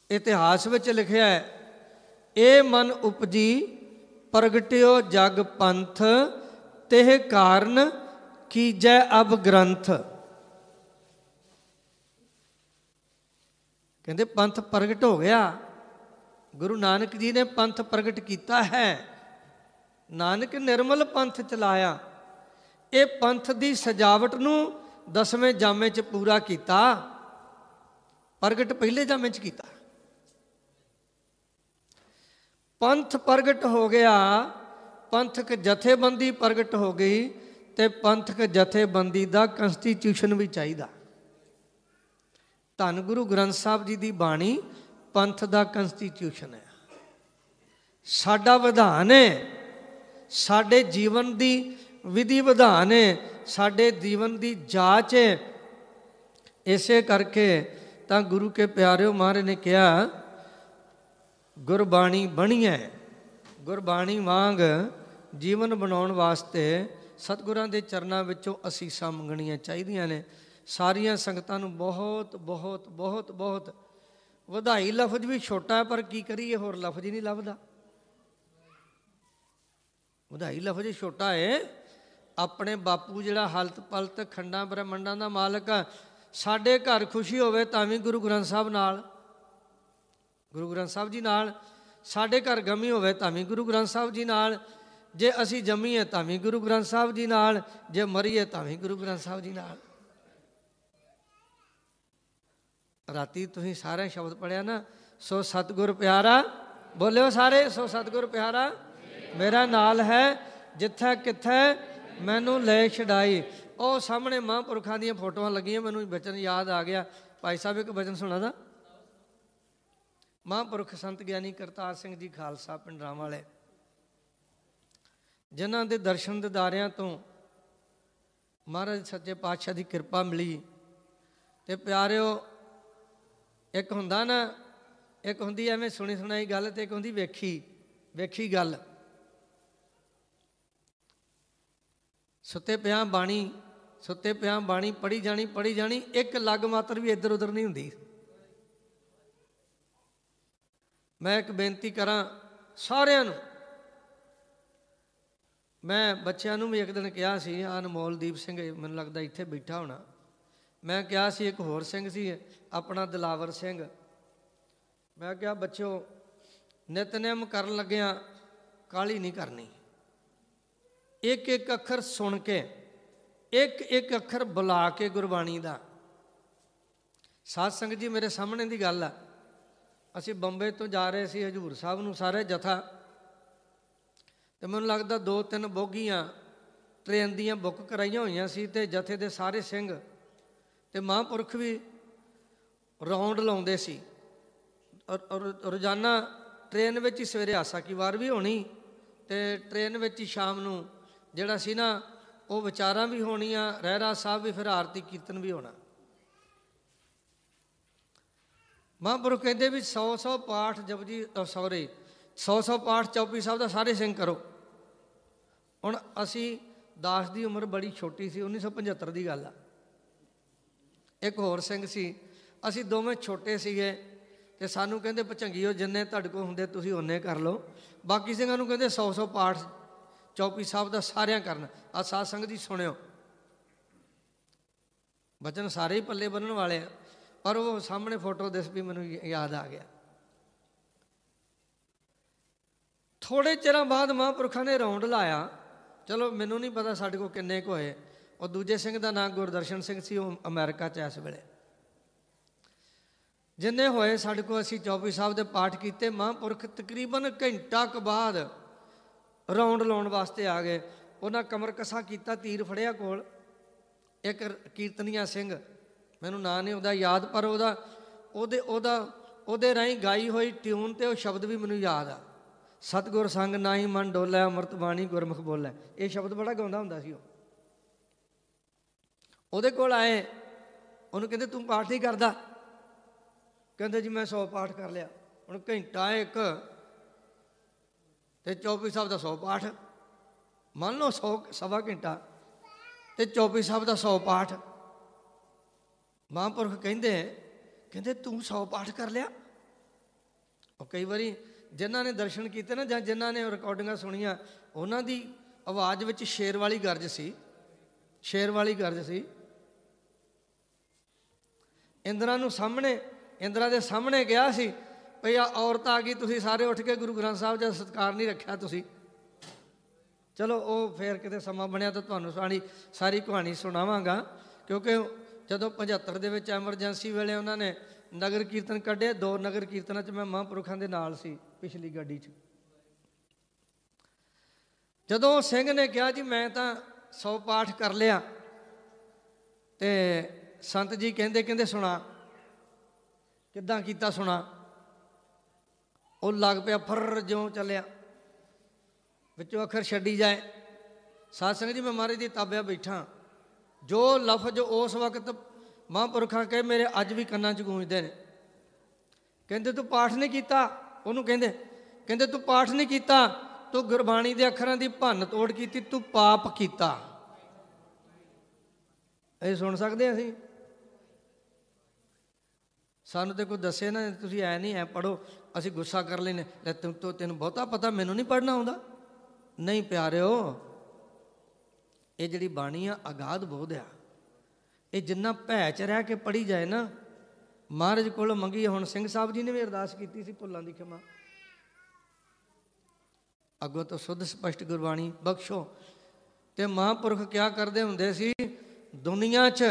ਇਤਿਹਾਸ ਵਿੱਚ ਲਿਖਿਆ ਹੈ ਇਹ ਮਨ ਉਪਜੀ, ਪ੍ਰਗਟਿਓ ਜਗ ਪੰਥ, ਤਿਹ ਕਾਰਨ ਕੀਜੈ ਅਬ ਗ੍ਰੰਥ। ਕਹਿੰਦੇ ਪੰਥ ਪ੍ਰਗਟ ਹੋ ਗਿਆ। ਗੁਰੂ ਨਾਨਕ ਜੀ ਨੇ ਪੰਥ ਪ੍ਰਗਟ ਕੀਤਾ ਹੈ। ਨਾਨਕ ਨਿਰਮਲ ਪੰਥ ਚਲਾਇਆ। ਇਹ ਪੰਥ ਦੀ ਸਜਾਵਟ ਨੂੰ ਦਸਵੇਂ ਜਾਮੇ 'ਚ ਪੂਰਾ ਕੀਤਾ। ਪ੍ਰਗਟ ਪਹਿਲੇ ਜਾਮੇ 'ਚ ਕੀਤਾ। ਪੰਥ ਪ੍ਰਗਟ ਹੋ ਗਿਆ, ਪੰਥਕ ਜਥੇਬੰਦੀ ਪ੍ਰਗਟ ਹੋ ਗਈ ਤੇ ਪੰਥਕ ਜਥੇਬੰਦੀ ਦਾ ਕਨਸਟੀਟਿਊਸ਼ਨ ਵੀ ਚਾਹੀਦਾ। ਧੰਨ ਗੁਰੂ ਗ੍ਰੰਥ ਸਾਹਿਬ ਜੀ ਦੀ ਬਾਣੀ ਪੰਥ ਦਾ ਕਨਸਟੀਟਿਊਸ਼ਨ ਹੈ। ਸਾਡਾ ਵਿਧਾਨ ਹੈ, ਸਾਡੇ ਜੀਵਨ ਦੀ ਵਿਧੀ ਵਿਧਾਨ ਹੈ, ਸਾਡੇ ਜੀਵਨ ਦੀ ਜਾਂਚ ਹੈ। ਇਸੇ ਕਰਕੇ ਤਾਂ ਗੁਰੂ ਕੇ ਪਿਆਰਿਓ ਮਹਾਰਾਜ ਨੇ ਕਿਹਾ ਗੁਰਬਾਣੀ ਬਣੀਐ ਗੁਰਬਾਣੀ ਵਾਂਗ ਜੀਵਨ ਬਣਾਉਣ ਵਾਸਤੇ ਸਤਿਗੁਰਾਂ ਦੇ ਚਰਨਾਂ ਵਿੱਚੋਂ ਅਸੀਸਾਂ ਮੰਗਣੀਆਂ ਚਾਹੀਦੀਆਂ ਨੇ। ਸਾਰੀਆਂ ਸੰਗਤਾਂ ਨੂੰ ਬਹੁਤ ਬਹੁਤ ਬਹੁਤ ਬਹੁਤ ਵਧਾਈ। ਲਫ਼ਜ਼ ਵੀ ਛੋਟਾ ਪਰ ਕੀ ਕਰੀਏ? ਹੋਰ ਲਫ਼ਜ਼ ਹੀ ਨਹੀਂ ਲੱਭਦਾ। ਵਧਾਈ ਲਫ਼ਜ਼ ਛੋਟਾ ਹੈ। ਆਪਣੇ ਬਾਪੂ ਜਿਹੜਾ ਹਲਤ ਪਲਤ ਖੰਡਾਂ ਬ੍ਰਹਮੰਡਾਂ ਦਾ ਮਾਲਕ ਆ, ਸਾਡੇ ਘਰ ਖੁਸ਼ੀ ਹੋਵੇ ਤਾਂ ਵੀ ਗੁਰੂ ਗ੍ਰੰਥ ਸਾਹਿਬ ਨਾਲ। ਗੁਰੂ ਗ੍ਰੰਥ ਸਾਹਿਬ ਜੀ ਨਾਲ, ਸਾਡੇ ਘਰ ਗਮੀ ਹੋਵੇ ਤਾਂ ਵੀ ਗੁਰੂ ਗ੍ਰੰਥ ਸਾਹਿਬ ਜੀ ਨਾਲ, ਜੇ ਅਸੀਂ ਜੰਮੀਏ ਤਾਂ ਵੀ ਗੁਰੂ ਗ੍ਰੰਥ ਸਾਹਿਬ ਜੀ ਨਾਲ, ਜੇ ਮਰੀਏ ਤਾਂ ਵੀ ਗੁਰੂ ਗ੍ਰੰਥ ਸਾਹਿਬ ਜੀ ਨਾਲ। ਰਾਤੀ ਤੁਸੀਂ ਸਾਰੇ ਸ਼ਬਦ ਪੜਿਆ ਨਾ, ਸੋ ਸਤਿਗੁਰ ਪਿਆਰਾ, ਬੋਲਿਓ ਸਾਰੇ, ਸੋ ਸਤਿਗੁਰ ਪਿਆਰਾ, ਮੇਰਾ ਨਾਲ ਹੈ, ਜਿੱਥੇ ਕਿੱਥੇ ਮੈਨੂੰ ਲੈ ਛਡਾਈ। ਉਹ ਸਾਹਮਣੇ ਮਹਾਂਪੁਰਖਾਂ ਦੀਆਂ ਫੋਟੋਆਂ ਲੱਗੀਆਂ, ਮੈਨੂੰ ਬਚਨ ਯਾਦ ਆ ਗਿਆ। ਭਾਈ ਸਾਹਿਬ, ਇੱਕ ਬਚਨ ਸੁਣਾ ਦਾ। ਮਹਾਂਪੁਰਖ ਸੰਤ ਗਿਆਨੀ ਕਰਤਾਰ ਸਿੰਘ ਜੀ ਖਾਲਸਾ ਪਿੰਡਰਾਂ ਵਾਲੇ ਜਿਨ੍ਹਾਂ ਦੇ ਦਰਸ਼ਨ ਦਿਦਾਰਿਆਂ ਤੋਂ ਮਹਾਰਾਜ ਸੱਚੇ ਪਾਤਸ਼ਾਹ ਦੀ ਕਿਰਪਾ ਮਿਲੀ। ਤੇ ਪਿਆਰਿਓ, ਇੱਕ ਹੁੰਦਾ ਨਾ, ਇੱਕ ਹੁੰਦੀ ਐਵੇਂ ਸੁਣੀ ਸੁਣਾਈ ਗੱਲ ਤੇ ਇੱਕ ਹੁੰਦੀ ਵੇਖੀ ਵੇਖੀ ਗੱਲ। ਸੁੱਤੇ ਪਿਆ ਬਾਣੀ, ਸੁੱਤੇ ਪਿਆ ਬਾਣੀ ਪੜੀ ਜਾਣੀ ਪੜੀ ਜਾਣੀ, ਇੱਕ ਲੱਗ ਮਾਤਰ ਵੀ ਇੱਧਰ ਉੱਧਰ ਨਹੀਂ ਹੁੰਦੀ। ਮੈਂ ਇੱਕ ਬੇਨਤੀ ਕਰਾਂ ਸਾਰਿਆਂ ਨੂੰ। ਮੈਂ ਬੱਚਿਆਂ ਨੂੰ ਵੀ ਇੱਕ ਦਿਨ ਕਿਹਾ ਸੀ ਅਨਮੋਲਦੀਪ ਸਿੰਘ ਮੈਨੂੰ ਲੱਗਦਾ ਇੱਥੇ ਬੈਠਾ ਹੋਣਾ। ਮੈਂ ਕਿਹਾ ਸੀ ਇੱਕ ਹੋਰ ਸਿੰਘ ਸੀ ਆਪਣਾ ਦਿਲਾਵਰ ਸਿੰਘ। ਮੈਂ ਕਿਹਾ, ਬੱਚਿਓ, ਨਿਤਨੇਮ ਕਰਨ ਲੱਗਿਆਂ ਕਾਲੀ ਨਹੀਂ ਕਰਨੀ। ਇੱਕ ਇੱਕ ਅੱਖਰ ਸੁਣ ਕੇ ਇੱਕ ਇੱਕ ਅੱਖਰ ਬੁਲਾ ਕੇ ਗੁਰਬਾਣੀ ਦਾ। ਸਾਧ ਸੰਗਤ ਜੀ, ਮੇਰੇ ਸਾਹਮਣੇ ਦੀ ਗੱਲ ਆ। ਅਸੀਂ ਬੰਬੇ ਤੋਂ ਜਾ ਰਹੇ ਸੀ ਹਜੂਰ ਸਾਹਿਬ ਨੂੰ ਸਾਰੇ ਜਥਾ। ਤੇ ਮੈਨੂੰ ਲੱਗਦਾ ਦੋ ਤਿੰਨ ਬੋਗੀਆਂ ਟ੍ਰੇਨ ਦੀਆਂ ਬੁੱਕ ਕਰਾਈਆਂ ਹੋਈਆਂ ਸੀ ਤੇ ਜਥੇ ਦੇ ਸਾਰੇ ਸਿੰਘ ਤੇ ਮਹਾਂਪੁਰਖ ਵੀ ਰੌਂਡ ਲਾਉਂਦੇ ਸੀ। ਔਰ ਔਰ ਰੋਜ਼ਾਨਾ ਟ੍ਰੇਨ ਵਿੱਚ ਹੀ ਸਵੇਰੇ ਆਸਾ ਕੀ ਵਾਰ ਵੀ ਹੋਣੀ ਤੇ ਟ੍ਰੇਨ ਵਿੱਚ ਹੀ ਸ਼ਾਮ ਨੂੰ ਜਿਹੜਾ ਸੀ ਨਾ, ਉਹ ਵਿਚਾਰਾਂ ਵੀ ਹੋਣੀਆਂ, ਰਹਿਰਾ ਸਾਹਿਬ ਵੀ ਫਿਰ ਆਰਤੀ ਕੀਰਤਨ ਵੀ ਹੋਣਾ। ਮਹਾਂਪੁਰਖ ਕਹਿੰਦੇ ਵੀ 100 100 ਪਾਠ ਜਪਜੀ ਸੌਰੀ 100 100 ਪਾਠ ਚੌਪੀ ਸਾਹਿਬ ਦਾ ਸਾਰੇ ਸਿੰਘ ਕਰੋ। ਹੁਣ ਅਸੀਂ ਦਾਸ ਦੀ ਉਮਰ ਬੜੀ ਛੋਟੀ ਸੀ 1975 ਦੀ ਗੱਲ ਆ। ਇੱਕ ਹੋਰ ਸਿੰਘ ਸੀ, ਅਸੀਂ ਦੋਵੇਂ ਛੋਟੇ ਸੀਗੇ ਤੇ ਸਾਨੂੰ ਕਹਿੰਦੇ ਭਚੰਗੀਓ ਜਿੰਨੇ ਤੁਹਾਡੇ ਕੋਲ ਹੁੰਦੇ ਤੁਸੀਂ ਉਹਨੇ ਕਰ ਲਓ। ਬਾਕੀ ਸਿੰਘਾਂ ਨੂੰ ਕਹਿੰਦੇ 100 100 ਪਾਠ ਚੌਪੀ ਸਾਹਿਬ ਦਾ ਸਾਰਿਆਂ ਕਰਨ। ਆ ਸਾਧ ਸੰਗਤ ਜੀ ਸੁਣਿਓ। ਬਚਨ ਸਾਰੇ ਹੀ ਪੱਲੇ ਬੰਨਣ ਵਾਲੇ ਆ। ਪਰ ਉਹ ਸਾਹਮਣੇ ਫੋਟੋ ਦਿਸ ਵੀ ਮੈਨੂੰ ਯਾਦ ਆ ਗਿਆ। ਥੋੜੇ ਚਿਰਾਂ ਬਾਅਦ ਮਹਾਂਪੁਰਖਾਂ ਨੇ ਰੌਂਡ ਲਾਇਆ। ਚਲੋ, ਮੈਨੂੰ ਨਹੀਂ ਪਤਾ ਸਾਡੇ ਕੋਲ ਕਿੰਨੇ ਕੁ ਹੋਏ। ਉਹ ਦੂਜੇ ਸਿੰਘ ਦਾ ਨਾਮ ਗੁਰਦਰਸ਼ਨ ਸਿੰਘ ਸੀ, ਉਹ ਅਮਰੀਕਾ 'ਚ ਇਸ ਵੇਲੇ। ਜਿੰਨੇ ਹੋਏ, ਸਾਡੇ ਕੋਲ ਅਸੀਂ ਚੌਪੀ ਸਾਹਿਬ ਦੇ ਪਾਠ ਕੀਤੇ। ਮਹਾਂਪੁਰਖ ਤਕਰੀਬਨ ਘੰਟਾ ਕੁ ਬਾਅਦ ਰੌਂਡ ਲਾਉਣ ਵਾਸਤੇ ਆ ਗਏ। ਉਹਨਾਂ ਕਮਰ ਕਸਾ ਕੀਤਾ, ਤੀਰ ਫੜਿਆ ਕੋਲ। ਇੱਕ ਕੀਰਤਨੀਆ ਸਿੰਘ ਮੈਨੂੰ ਨਾਂ ਨਹੀਂ ਉਹਦਾ ਯਾਦ, ਪਰ ਉਹਦਾ, ਉਹਦੇ ਉਹਦਾ, ਉਹਦੇ ਰਾਹੀਂ ਗਾਈ ਹੋਈ ਟਿਊਨ ਤੇ ਉਹ ਸ਼ਬਦ ਵੀ ਮੈਨੂੰ ਯਾਦ ਆ। ਸਤਗੁਰ ਸੰਗ ਨਾਹੀ ਮਨ ਡੋਲੇ, ਅੰਮ੍ਰਿਤ ਬਾਣੀ ਗੁਰਮੁਖ ਬੋਲੇ। ਇਹ ਸ਼ਬਦ ਬੜਾ ਗਾਉਂਦਾ ਹੁੰਦਾ ਸੀ ਉਹ। ਉਹਦੇ ਕੋਲ ਆਏ, ਉਹਨੂੰ ਕਹਿੰਦੇ, ਤੂੰ ਪਾਠ ਨਹੀਂ ਕਰਦਾ? ਕਹਿੰਦੇ, ਜੀ, ਮੈਂ 100 ਪਾਠ ਕਰ ਲਿਆ। ਹੁਣ ਘੰਟਾ ਇੱਕ ਤੇ 24 ਸਾਹਿਬ ਦਾ 100 ਪਾਠ। ਮੰਨ ਲਓ 100 ਸਵਾ ਘੰਟਾ ਤੇ 24 ਸਾਹਿਬ ਦਾ 100 ਪਾਠ। ਮਹਾਂਪੁਰਖ ਕਹਿੰਦੇ ਕਹਿੰਦੇ ਤੂੰ 100 ਪਾਠ ਕਰ ਲਿਆ। ਉਹ ਕਈ ਵਾਰੀ ਜਿਨ੍ਹਾਂ ਨੇ ਦਰਸ਼ਨ ਕੀਤੇ ਨਾ ਜਾਂ ਜਿਨ੍ਹਾਂ ਨੇ ਰਿਕਾਰਡਿੰਗਾਂ ਸੁਣੀਆਂ, ਉਹਨਾਂ ਦੀ ਆਵਾਜ਼ ਵਿੱਚ ਸ਼ੇਰ ਵਾਲੀ ਗਰਜ ਸੀ। ਸ਼ੇਰ ਵਾਲੀ ਗਰਜ ਸੀ। ਇੰਦਰਾ ਨੂੰ ਸਾਹਮਣੇ, ਇੰਦਰਾ ਦੇ ਸਾਹਮਣੇ ਗਿਆ ਸੀ, ਭਈ ਆ ਔਰਤ ਆ ਗਈ, ਤੁਸੀਂ ਸਾਰੇ ਉੱਠ ਕੇ ਗੁਰੂ ਗ੍ਰੰਥ ਸਾਹਿਬ ਦਾ ਸਤਿਕਾਰ ਨਹੀਂ ਰੱਖਿਆ ਤੁਸੀਂ। ਚਲੋ, ਉਹ ਫੇਰ ਕਿਤੇ ਸਮਾਂ ਬਣਿਆ ਤਾਂ ਤੁਹਾਨੂੰ ਸਾਰੀ ਸਾਰੀ ਕਹਾਣੀ ਸੁਣਾਵਾਂਗਾ, ਕਿਉਂਕਿ ਜਦੋਂ 75 ਦੇ ਵਿੱਚ ਐਮਰਜੈਂਸੀ ਵੇਲੇ ਉਹਨਾਂ ਨੇ ਨਗਰ ਕੀਰਤਨ ਕੱਢੇ, ਦੋ ਨਗਰ ਕੀਰਤਨਾਂ 'ਚ ਮੈਂ ਮਹਾਂਪੁਰਖਾਂ ਦੇ ਨਾਲ ਸੀ ਪਿਛਲੀ ਗੱਡੀ 'ਚ। ਜਦੋਂ ਸਿੰਘ ਨੇ ਕਿਹਾ, ਜੀ, ਮੈਂ ਤਾਂ 100 ਪਾਠ ਕਰ ਲਿਆ। ਤੇ ਸੰਤ ਜੀ ਕਹਿੰਦੇ ਕਹਿੰਦੇ, ਸੁਣਾ। ਕਿੱਦਾਂ ਕੀਤਾ ਸੁਣਾ? ਉਹ ਲੱਗ ਪਿਆ ਫਰ ਜਿਉਂ ਚੱਲਿਆ। ਵਿੱਚੋਂ ਅੱਖਰ ਛੱਡੀ ਜਾਏ। ਸਾਧ ਸੰਗਤ ਜੀ, ਮੈਂ ਮਹਾਰਾਜ ਦੀ ਤਾਬਿਆ ਬੈਠਾ। ਜੋ ਲਫ਼ਜ਼ ਉਸ ਵਕਤ ਮਹਾਂਪੁਰਖਾਂ ਕਹੇ, ਮੇਰੇ ਅੱਜ ਵੀ ਕੰਨਾਂ 'ਚ ਗੂੰਜਦੇ ਨੇ। ਕਹਿੰਦੇ, ਤੂੰ ਪਾਠ ਨਹੀਂ ਕੀਤਾ? ਉਹਨੂੰ ਕਹਿੰਦੇ ਕਹਿੰਦੇ, ਤੂੰ ਪਾਠ ਨਹੀਂ ਕੀਤਾ? ਤੂੰ ਗੁਰਬਾਣੀ ਦੇ ਅੱਖਰਾਂ ਦੀ ਭੰਨ ਤੋੜ ਕੀਤੀ, ਤੂੰ ਪਾਪ ਕੀਤਾ। ਇਹ ਸੁਣ ਸਕਦੇ ਅਸੀਂ? ਸਾਨੂੰ ਤੇ ਕੋਈ ਦੱਸੇ ਨਾ, ਤੁਸੀਂ ਐ ਨਹੀਂ, ਐ ਪੜੋ ਅਸੀਂ ਗੁੱਸਾ ਕਰ ਲੈਨੇ ਲੈ ਤੂੰ ਤੂੰ- ਤੈਨੂੰ ਬਹੁਤਾ ਪਤਾ, ਮੈਨੂੰ ਨਹੀਂ ਪੜਨਾ ਆਉਂਦਾ? ਨਹੀਂ ਪਿਆਰਿਓ ਇਹ ਜਿਹੜੀ ਬਾਣੀ ਆ, ਅਗਾਧ ਬੋਧ ਆ। ਇਹ ਜਿੰਨਾ ਭੈ ਚ ਰਹਿ ਕੇ ਪੜੀ ਜਾਏ ਨਾ, ਮਹਾਰਾਜ ਕੋਲ ਮੰਗੀ, ਹੁਣ ਸਿੰਘ ਸਾਹਿਬ ਜੀ ਨੇ ਵੀ ਅਰਦਾਸ ਕੀਤੀ ਸੀ ਭੁੱਲਾਂ ਦੀ ਖਿਮਾ। ਅੱਗੋਂ ਤੋਂ ਸੁੱਧ ਸਪਸ਼ਟ ਗੁਰਬਾਣੀ, ਬਖਸ਼ੋ। ਤੇ ਮਹਾਂਪੁਰਖ ਕਿਆ ਕਰਦੇ ਹੁੰਦੇ ਸੀ? ਦੁਨੀਆ 'ਚ,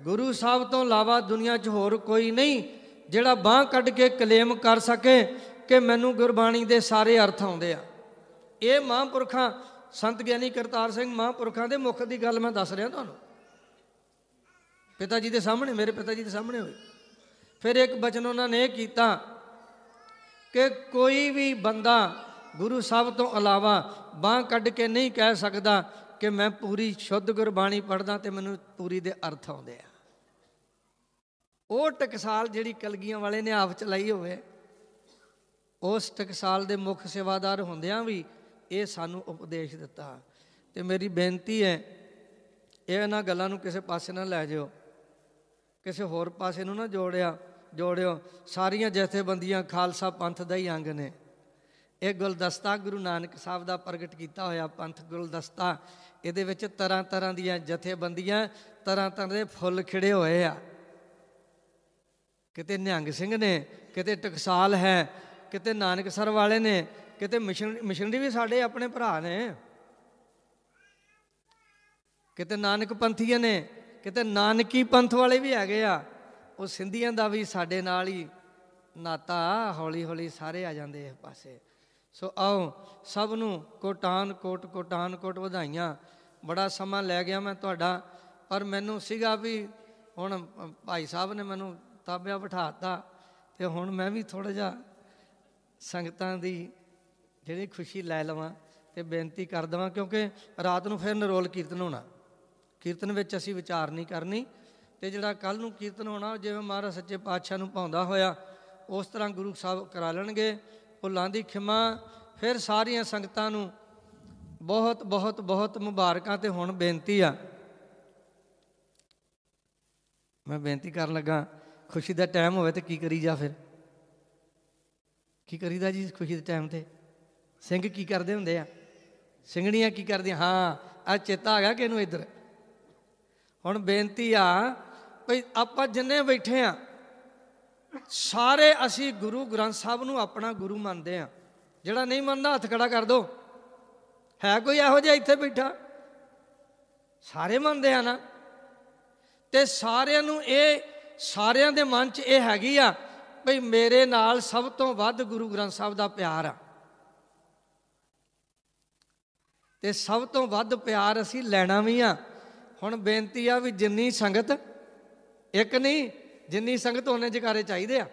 ਗੁਰੂ ਸਾਹਿਬ ਤੋਂ ਇਲਾਵਾ ਦੁਨੀਆ 'ਚ ਹੋਰ ਕੋਈ ਨਹੀਂ, ਜਿਹੜਾ ਬਾਹ ਕੱਢ ਕੇ ਕਲੇਮ ਕਰ ਸਕੇ ਕਿ ਮੈਨੂੰ ਗੁਰਬਾਣੀ ਦੇ ਸਾਰੇ ਅਰਥ ਆਉਂਦੇ ਆ। ਇਹ ਮਹਾਂਪੁਰਖਾਂ ਸੰਤ ਗਿਆਨੀ ਕਰਤਾਰ ਸਿੰਘ ਮਹਾਂਪੁਰਖਾਂ ਦੇ ਮੁਖ ਦੀ ਗੱਲ ਮੈਂ ਦੱਸ ਰਿਹਾ ਤੁਹਾਨੂੰ। ਪਿਤਾ ਜੀ ਦੇ ਸਾਹਮਣੇ, ਮੇਰੇ ਪਿਤਾ ਜੀ ਦੇ ਸਾਹਮਣੇ ਹੋਈ ਫਿਰ ਇੱਕ ਬਚਨ ਉਹਨਾਂ ਨੇ ਇਹ ਕੀਤਾ ਕਿ ਕੋਈ ਵੀ ਬੰਦਾ ਗੁਰੂ ਸਾਹਿਬ ਤੋਂ ਇਲਾਵਾ ਬਾਹ ਕੱਢ ਕੇ ਨਹੀਂ ਕਹਿ ਸਕਦਾ ਕਿ ਮੈਂ ਪੂਰੀ ਸ਼ੁੱਧ ਗੁਰਬਾਣੀ ਪੜ੍ਹਦਾ ਤੇ ਮੈਨੂੰ ਪੂਰੀ ਦੇ ਅਰਥ ਆਉਂਦੇ ਆ। ਉਹ ਟਕਸਾਲ ਜਿਹੜੀ ਕਲਗੀਆਂ ਵਾਲੇ ਨੇ ਆਪ ਚਲਾਈ ਹੋਵੇ, ਉਸ ਟਕਸਾਲ ਦੇ ਮੁੱਖ ਸੇਵਾਦਾਰ ਹੁੰਦਿਆਂ ਵੀ ਇਹ ਸਾਨੂੰ ਉਪਦੇਸ਼ ਦਿੱਤਾ। ਤੇ ਮੇਰੀ ਬੇਨਤੀ ਹੈ, ਇਹ ਇਹਨਾਂ ਗੱਲਾਂ ਨੂੰ ਕਿਸੇ ਪਾਸੇ ਨਾ ਲੈ ਜਿਓ। ਕਿਸੇ ਹੋਰ ਪਾਸੇ ਨੂੰ ਨਾ ਜੋੜਿਆ, ਜੋੜਿਓ। ਸਾਰੀਆਂ ਜਥੇਬੰਦੀਆਂ ਖਾਲਸਾ ਪੰਥ ਦਾ ਹੀ ਅੰਗ ਨੇ। ਇਹ ਗੁਲਦਸਤਾ ਗੁਰੂ ਨਾਨਕ ਸਾਹਿਬ ਦਾ ਪ੍ਰਗਟ ਕੀਤਾ ਹੋਇਆ ਪੰਥ ਗੁਲਦਸਤਾ, ਇਹਦੇ ਵਿੱਚ ਤਰ੍ਹਾਂ ਤਰ੍ਹਾਂ ਦੀਆਂ ਜਥੇਬੰਦੀਆਂ, ਤਰ੍ਹਾਂ ਤਰ੍ਹਾਂ ਦੇ ਫੁੱਲ ਖਿੜੇ ਹੋਏ ਆ। ਕਿਤੇ ਨਿਹੰਗ ਸਿੰਘ ਨੇ, ਕਿਤੇ ਟਕਸਾਲ ਹੈ, ਕਿਤੇ ਨਾਨਕਸਰ ਵਾਲੇ ਨੇ ਕਿਤੇ ਮਿਸ਼ਨ, ਮਿਸ਼ਨਰੀ ਵੀ ਸਾਡੇ ਆਪਣੇ ਭਰਾ ਨੇ। ਕਿਤੇ ਨਾਨਕ ਪੰਥੀਆਂ ਨੇ, ਕਿਤੇ ਨਾਨਕੀ ਪੰਥ ਵਾਲੇ ਵੀ ਹੈਗੇ ਆ, ਉਹ ਸਿੰਧੀਆਂ ਦਾ ਵੀ ਸਾਡੇ ਨਾਲ ਹੀ ਨਾਤਾ ਹੌਲੀ ਹੌਲੀ ਸਾਰੇ ਆ ਜਾਂਦੇ ਇਸ ਪਾਸੇ। ਸੋ ਆਓ, ਸਭ ਨੂੰ ਕੋਟਾਨ, ਕੋਟ ਕੋਟਾਨ, ਕੋਟ ਵਧਾਈਆਂ। ਬੜਾ ਸਮਾਂ ਲੈ ਗਿਆ ਮੈਂ ਤੁਹਾਡਾ, ਪਰ ਮੈਨੂੰ ਸੀਗਾ ਵੀ ਹੁਣ ਭਾਈ ਸਾਹਿਬ ਨੇ ਮੈਨੂੰ ਤਾਬਿਆ ਬਿਠਾਤਾ, ਤੇ ਹੁਣ ਮੈਂ ਵੀ ਥੋੜਾ ਜਿਹਾ ਸੰਗਤਾਂ ਦੀ ਜਿਹੜੀ ਖੁਸ਼ੀ ਲੈ ਲਵਾਂ ਤੇ ਬੇਨਤੀ ਕਰ ਦਵਾਂ, ਕਿਉਂਕਿ ਰਾਤ ਨੂੰ ਫਿਰ ਨਰੋਲ ਕੀਰਤਨ ਹੋਣਾ। ਕੀਰਤਨ ਵਿੱਚ ਅਸੀਂ ਵਿਚਾਰ ਨਹੀਂ ਕਰਨੀ ਤੇ ਜਿਹੜਾ ਕੱਲ ਨੂੰ ਕੀਰਤਨ ਹੋਣਾ ਜਿਵੇਂ ਮਹਾਰਾਜ ਸੱਚੇ ਪਾਤਸ਼ਾਹ ਨੂੰ ਪਾਉਂਦਾ ਹੋਇਆ, ਉਸ ਤਰ੍ਹਾਂ ਗੁਰੂ ਸਾਹਿਬ ਕਰਾ ਲੈਣਗੇ। ਭੁੱਲਾਂ ਦੀ ਖਿਮਾ, ਫਿਰ ਸਾਰੀਆਂ ਸੰਗਤਾਂ ਨੂੰ ਬਹੁਤ ਬਹੁਤ ਬਹੁਤ ਮੁਬਾਰਕਾਂ ਤੇ ਹੁਣ ਬੇਨਤੀ ਆ। ਮੈਂ ਬੇਨਤੀ ਕਰਨ ਲੱਗਾ, ਖੁਸ਼ੀ ਦਾ ਟਾਈਮ ਹੋਵੇ ਤੇ ਕੀ ਕਰੀ ਜਾ ਫਿਰ? ਕੀ ਕਰੀਦਾ ਜੀ ਖੁਸ਼ੀ ਦੇ ਟਾਈਮ ਤੇ? ਸਿੰਘ ਕੀ ਕਰਦੇ ਹੁੰਦੇ ਆ? ਸਿੰਘਣੀਆਂ ਕੀ ਕਰਦੀਆਂ? ਹਾਂ ਆ ਚੇਤਾ ਆ ਗਿਆ ਕਿ ਇਹਨੂੰ ਇੱਧਰ। ਹੁਣ ਬੇਨਤੀ ਆ, ਭਈ ਆਪਾਂ ਜਿੰਨੇ ਬੈਠੇ ਆ, ਸਾਰੇ ਅਸੀਂ ਗੁਰੂ ਗ੍ਰੰਥ ਸਾਹਿਬ ਨੂੰ ਆਪਣਾ ਗੁਰੂ ਮੰਨਦੇ ਆ। ਜਿਹੜਾ ਨਹੀਂ ਮੰਨਦਾ, ਹੱਥ ਖੜਾ ਕਰ ਦੋ। ਹੈ ਕੋਈ ਇਹੋ ਜਿਹਾ ਇੱਥੇ ਬੈਠਾ? ਸਾਰੇ ਮੰਨਦੇ ਆ ਨਾ। ਤੇ ਸਾਰਿਆਂ ਨੂੰ ਇਹ, ਸਾਰਿਆਂ ਦੇ ਮਨ 'ਚ ਇਹ ਹੈਗੀ ਆ, ਭਈ ਮੇਰੇ ਨਾਲ ਸਭ ਤੋਂ ਵੱਧ ਗੁਰੂ ਗ੍ਰੰਥ ਸਾਹਿਬ ਦਾ ਪਿਆਰ ਆ। ਤੇ ਸਭ ਤੋਂ ਵੱਧ ਪਿਆਰ ਅਸੀਂ ਲੈਣਾ ਵੀ ਆ। ਹੁਣ ਬੇਨਤੀ ਆ ਵੀ ਜਿੰਨੀ ਸੰਗਤ, ਇੱਕ ਨਹੀਂ, ਜਿੰਨੀ ਸੰਗਤ ਉਹਨੇ ਜਕਾਰੇ ਚਾਹੀਦੇ ਆ।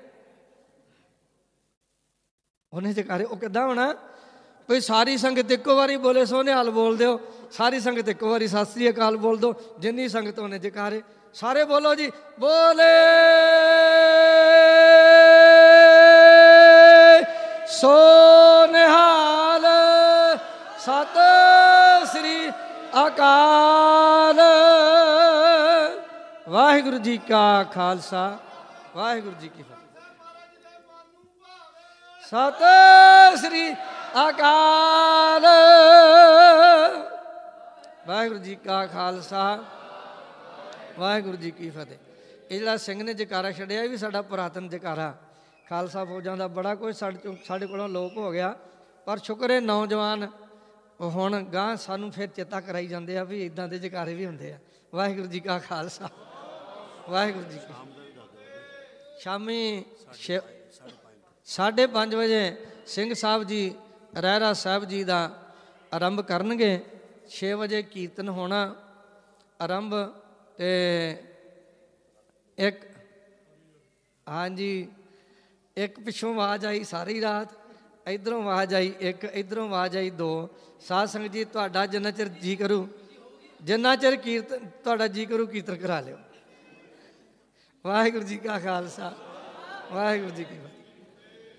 ਉਹਨੇ ਜਕਾਰੇ, ਉਹ ਕਿੱਦਾਂ ਹੋਣਾ? ਭਈ ਸਾਰੀ ਸੰਗਤ ਇੱਕੋ ਵਾਰੀ ਬੋਲੇ ਸੋਹਣੇ ਬੋਲ ਦਿਓ। ਸਾਰੀ ਸੰਗਤ ਇੱਕੋ ਵਾਰੀ ਸਤਿ ਸ੍ਰੀ ਅਕਾਲ ਬੋਲ ਦਿਓ। ਜਿੰਨੀ ਸੰਗਤ ਉਹਨੇ ਜਕਾਰੇ, ਸਾਰੇ ਬੋਲੋ ਜੀ। ਬੋਲੇ! ਸੋਨਹਾਲ ਸਤਿ ਸ੍ਰੀ ਅਕਾਲ ਵਾਹਿਗੁਰੂ ਜੀ ਕਾ ਖਾਲਸਾ, ਵਾਹਿਗੁਰੂ ਜੀ ਕੀ ਫਤਿਹ। ਸਤਿ ਸ੍ਰੀ ਅਕਾਲ। ਵਾਹਿਗੁਰੂ ਜੀ ਕਾ ਖਾਲਸਾ, ਵਾਹਿਗੁਰੂ ਜੀ ਕੀ ਫਤਿਹ। ਇਹ ਜਿਹੜਾ ਸਿੰਘ ਨੇ ਜਕਾਰਾ ਛੱਡਿਆ, ਇਹ ਵੀ ਸਾਡਾ ਪੁਰਾਤਨ ਜਕਾਰਾ। ਖਾਲਸਾ ਫੌਜਾਂ ਦਾ ਬੜਾ ਕੁਝ ਸਾਡੇ ਚੋਂ ਸਾਡੇ ਕੋਲੋਂ ਲੋਪ ਹੋ ਗਿਆ। ਪਰ ਸ਼ੁਕਰ ਹੈ ਨੌਜਵਾਨ ਉਹ ਹੁਣ ਗਾਂ ਸਾਨੂੰ ਫਿਰ ਚੇਤਾ ਕਰਾਈ ਜਾਂਦੇ ਆ ਵੀ ਇਦਾਂ ਦੇ ਜਕਾਰੇ ਵੀ ਹੁੰਦੇ ਆ। ਵਾਹਿਗੁਰੂ ਜੀ ਕਾ ਖਾਲਸਾ। ਵਾਹਿਗੁਰੂ ਜੀ ਕੀ ਸ਼ਾਮੀ 5:30 ਵਜੇ ਸਿੰਘ ਸਾਹਿਬ ਜੀ ਰਹਿਰਾ ਸਾਹਿਬ ਜੀ ਦਾ ਆਰੰਭ ਕਰਨਗੇ। 6 ਵਜੇ ਕੀਰਤਨ ਹੋਣਾ ਆਰੰਭ ਤੇ ਇੱਕ ਹਾਂਜੀ, ਇੱਕ ਪਿੱਛੋਂ ਆਵਾਜ਼ ਆਈ ਸਾਰੀ ਰਾਤ। ਇਧਰੋਂ ਆਵਾਜ਼ ਆਈ, ਇੱਕ, ਇਧਰੋਂ ਆਵਾਜ਼ ਆਈ, ਦੋ। ਸਾਧ ਸੰਗਤ ਜੀ, ਤੁਹਾਡਾ ਜਿੰਨਾ ਚਿਰ ਜੀ ਕਰੂ, ਜਿੰਨਾ ਚਿਰ ਕੀਰਤਨ ਤੁਹਾਡਾ ਜੀ ਕਰੂ, ਕੀਰਤਨ ਕਰਾ ਲਿਓ। ਵਾਹਿਗੁਰੂ ਜੀ ਕਾ ਖਾਲਸਾ, ਵਾਹਿਗੁਰੂ ਜੀ ਕੀ ਫਤਿਹ।